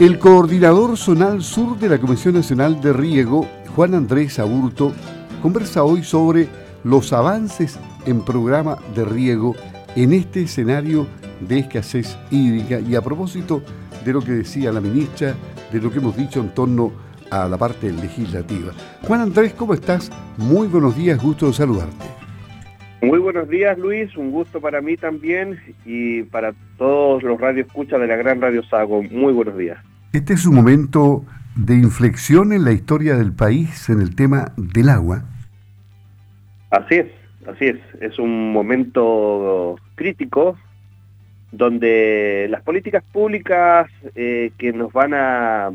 El coordinador zonal sur de la Comisión Nacional de Riego, Juan Andrés Aburto, conversa hoy sobre los avances en programa de riego en este escenario de escasez hídrica y a propósito de lo que decía la ministra, de lo que hemos dicho en torno a la parte legislativa. Juan Andrés, ¿cómo estás? Muy buenos días, gusto de saludarte. Muy buenos días, Luis. Un gusto para mí también y para todos los radioescuchas de la Gran Radio Sago. Muy buenos días. Este es un momento de inflexión en la historia del país en el tema del agua. Así es, así es. Es un momento crítico donde las políticas públicas eh, que nos van a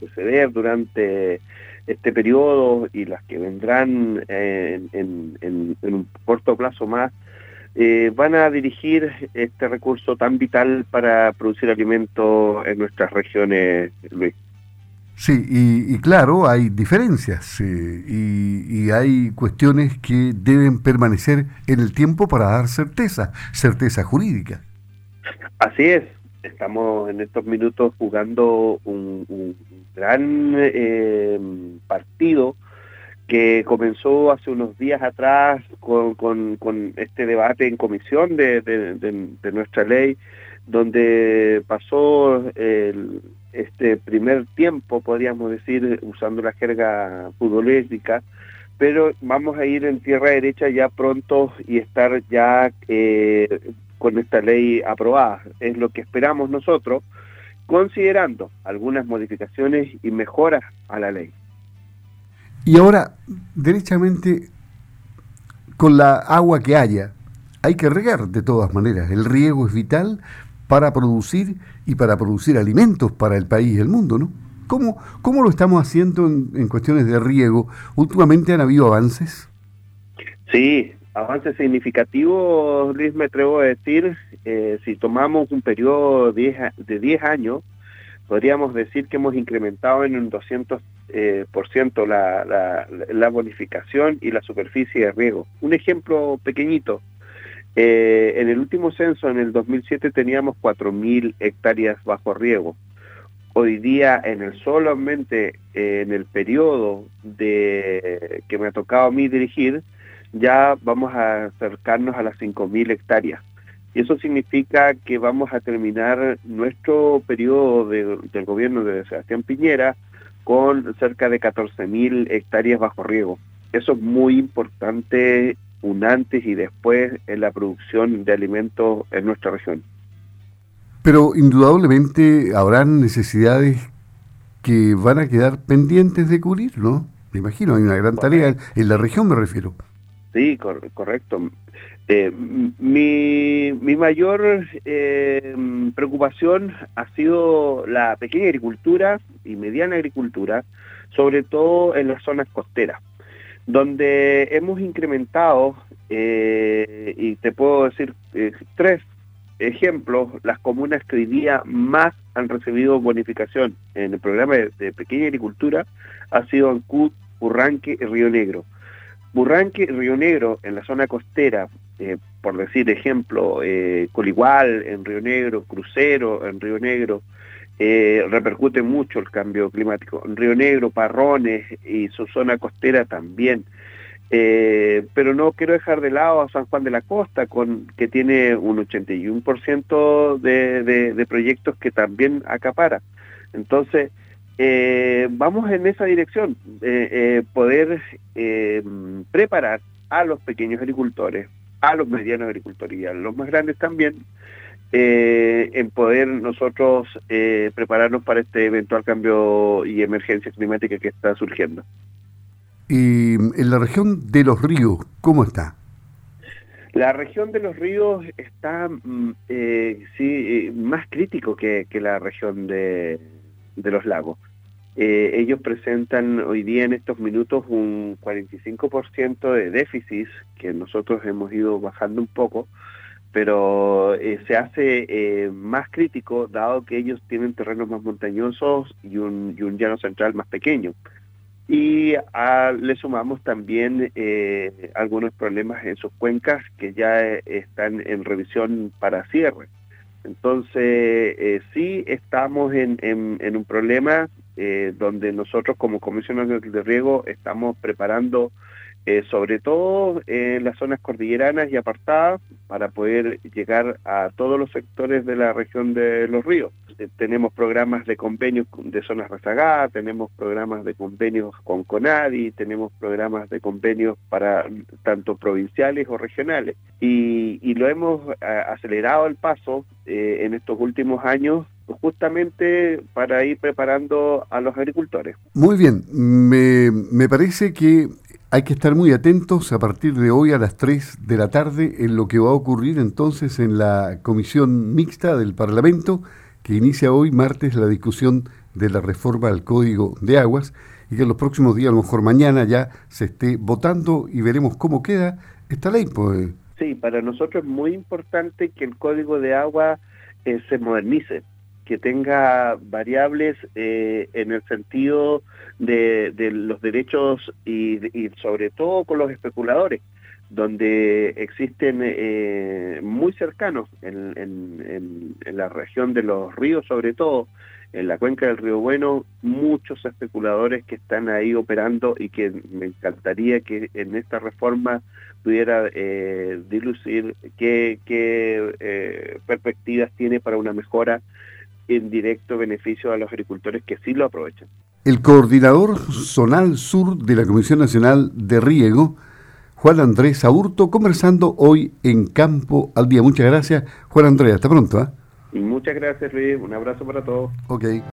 suceder durante este periodo y las que vendrán en, un corto plazo más, eh, van a dirigir este recurso tan vital para producir alimentos en nuestras regiones, Luis. Sí, y, claro, hay diferencias eh, y, y, hay cuestiones que deben permanecer en el tiempo para dar certeza, certeza jurídica. Así es, estamos en estos minutos jugando un, gran eh, partido que comenzó hace unos días atrás con, con, este debate en comisión de, nuestra ley, donde pasó este primer tiempo, podríamos decir, usando la jerga futbolística, pero vamos a ir en tierra derecha ya pronto y estar ya eh, con esta ley aprobada. Es lo que esperamos nosotros, considerando algunas modificaciones y mejoras a la ley. Y ahora, derechamente, con la agua que haya, hay que regar de todas maneras. El riego es vital para producir y para producir alimentos para el país y el mundo, ¿no? ¿Cómo, cómo lo estamos haciendo en, en cuestiones de riego? ¿Últimamente han habido avances? Sí, avances significativos, Luis, me atrevo a decir, eh, si tomamos un periodo de 10 años, podríamos decir que hemos incrementado en un 200% eh, la, bonificación y la superficie de riego. Un ejemplo pequeñito, eh, en el último censo, en el 2007, teníamos 4.000 hectáreas bajo riego. Hoy día, en el solamente en el periodo que me ha tocado a mí dirigir, ya vamos a acercarnos a las 5.000 hectáreas. Y eso significa que vamos a terminar nuestro periodo del gobierno de Sebastián Piñera con cerca de 14.000 hectáreas bajo riego. Eso es muy importante un antes y después en la producción de alimentos en nuestra región. Pero indudablemente habrán necesidades que van a quedar pendientes de cubrir, ¿no? Me imagino, hay una gran tarea en la región, me refiero. Sí, correcto. Eh, mi, mayor eh, preocupación ha sido la pequeña agricultura y mediana agricultura, sobre todo en las zonas costeras, donde hemos incrementado, eh, y te puedo decir tres ejemplos, las comunas que hoy día más han recibido bonificación en el programa de, pequeña agricultura ha sido en Cut, Urranque y Río Negro. Burranque, Río Negro, en la zona costera, eh, por decir ejemplo, eh, Coligual en Río Negro, Crucero en Río Negro, eh, repercute mucho el cambio climático. En Río Negro, Parrones y su zona costera también. pero no quiero dejar de lado a San Juan de la Costa, con que tiene un 81% de, proyectos que también acapara. Entonces, vamos en esa dirección, poder preparar a los pequeños agricultores, a los medianos agricultores y a los más grandes también, en poder nosotros prepararnos para este eventual cambio y emergencia climática que está surgiendo. Y en la región de los ríos, ¿cómo está? La región de los ríos está mm, sí, más crítico que, que la región de, de los lagos. Eh, ellos presentan hoy día en estos minutos un 45% de déficit, que nosotros hemos ido bajando un poco, pero eh, se hace eh, más crítico dado que ellos tienen terrenos más montañosos y un, y un llano central más pequeño. Y le sumamos también algunos problemas en sus cuencas que ya están en revisión para cierre. Entonces, eh, sí estamos en, un problema eh, donde nosotros como Comisión de Riego estamos preparando eh, sobre todo en las zonas cordilleranas y apartadas, para poder llegar a todos los sectores de la región de los ríos. Eh, tenemos programas de convenios de zonas rezagadas, tenemos programas de convenios con CONADI, tenemos programas de convenios para tanto provinciales o regionales. Y, lo hemos acelerado el paso eh, en estos últimos años justamente para ir preparando a los agricultores. Muy bien, me, me parece que hay que estar muy atentos a partir de hoy a las 3 de la tarde en lo que va a ocurrir entonces en la comisión mixta del Parlamento que inicia hoy martes la discusión de la reforma al Código de Aguas y que en los próximos días, a lo mejor mañana ya se esté votando y veremos cómo queda esta ley. Pues. Sí, para nosotros es muy importante que el Código de Agua eh, se modernice, que tenga variables eh, en el sentido de, los derechos y, sobre todo con los especuladores, donde existen eh, muy cercanos en, en, la región de los ríos, sobre todo en la cuenca del río Bueno, muchos especuladores que están ahí operando y que me encantaría que en esta reforma pudiera eh, dilucir qué, qué eh, perspectivas tiene para una mejora en directo beneficio a los agricultores que sí lo aprovechan. El coordinador zonal sur de la Comisión Nacional de Riego, Juan Andrés Aurto, conversando hoy en Campo al Día. Muchas gracias, Juan Andrés. Hasta pronto. ¿eh? Muchas gracias, Luis. Un abrazo para todos. Ok.